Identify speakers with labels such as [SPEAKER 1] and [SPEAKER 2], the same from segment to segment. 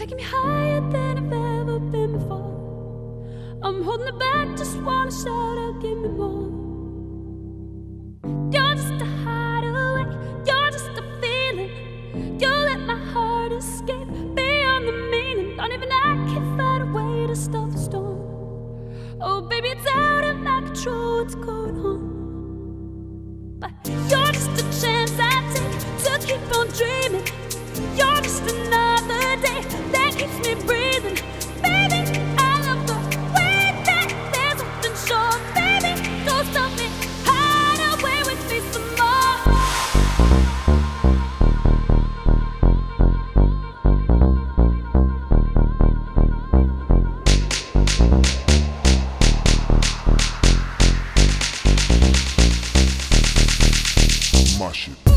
[SPEAKER 1] taking me higher than I've ever been before. I'm holding it back, just wanna shout out, give me more. You're just a hideaway, you're just a feeling. You let my heart escape beyond the meaning. Don't even I can find a way to stop the storm. Oh, baby, it's out of my control, what's going on?
[SPEAKER 2] my shit.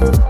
[SPEAKER 1] thank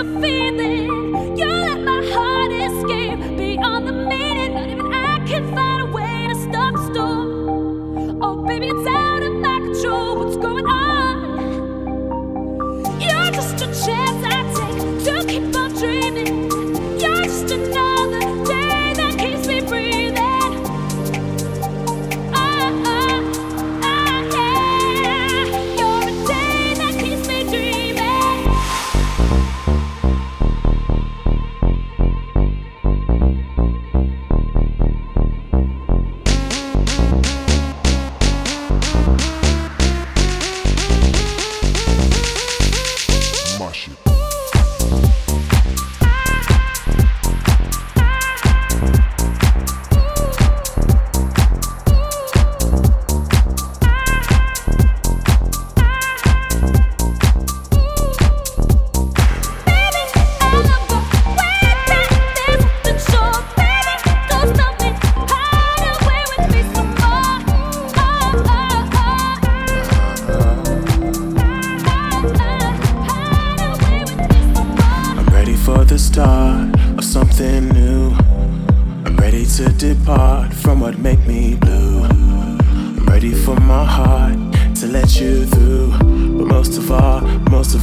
[SPEAKER 1] I feel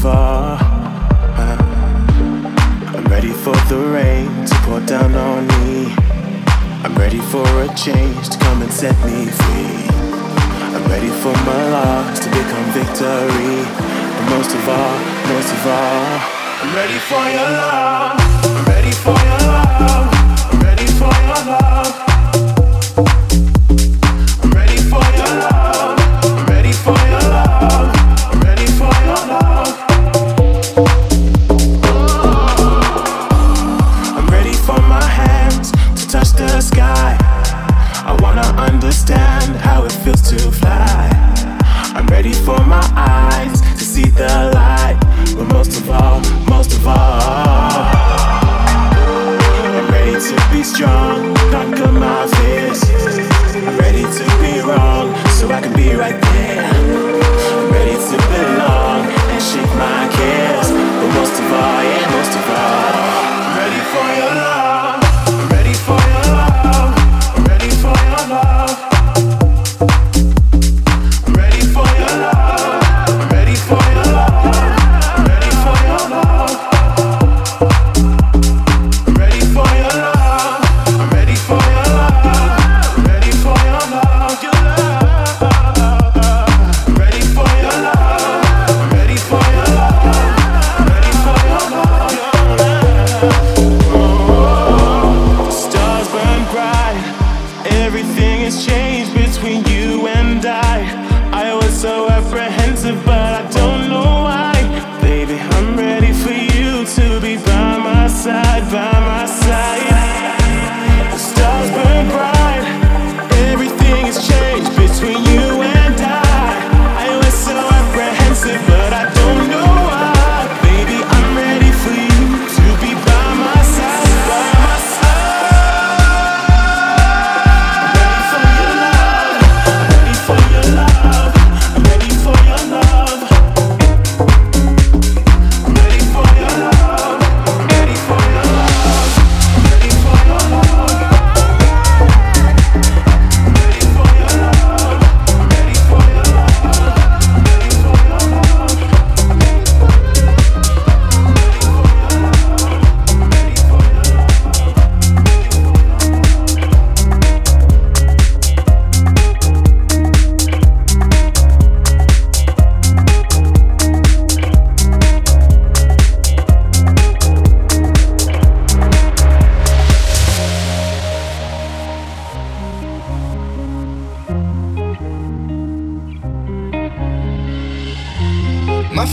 [SPEAKER 1] I'm
[SPEAKER 3] ready for the rain to pour down on me. I'm ready for a change to come and set me free. I'm ready for my loss to become victory. But most of all, most of all, I'm ready for your love. I'm ready for your love. I'm ready for your love.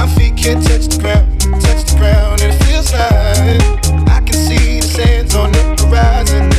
[SPEAKER 4] my feet can't touch the ground, touch the ground, and it feels like I can see the sands on the horizon.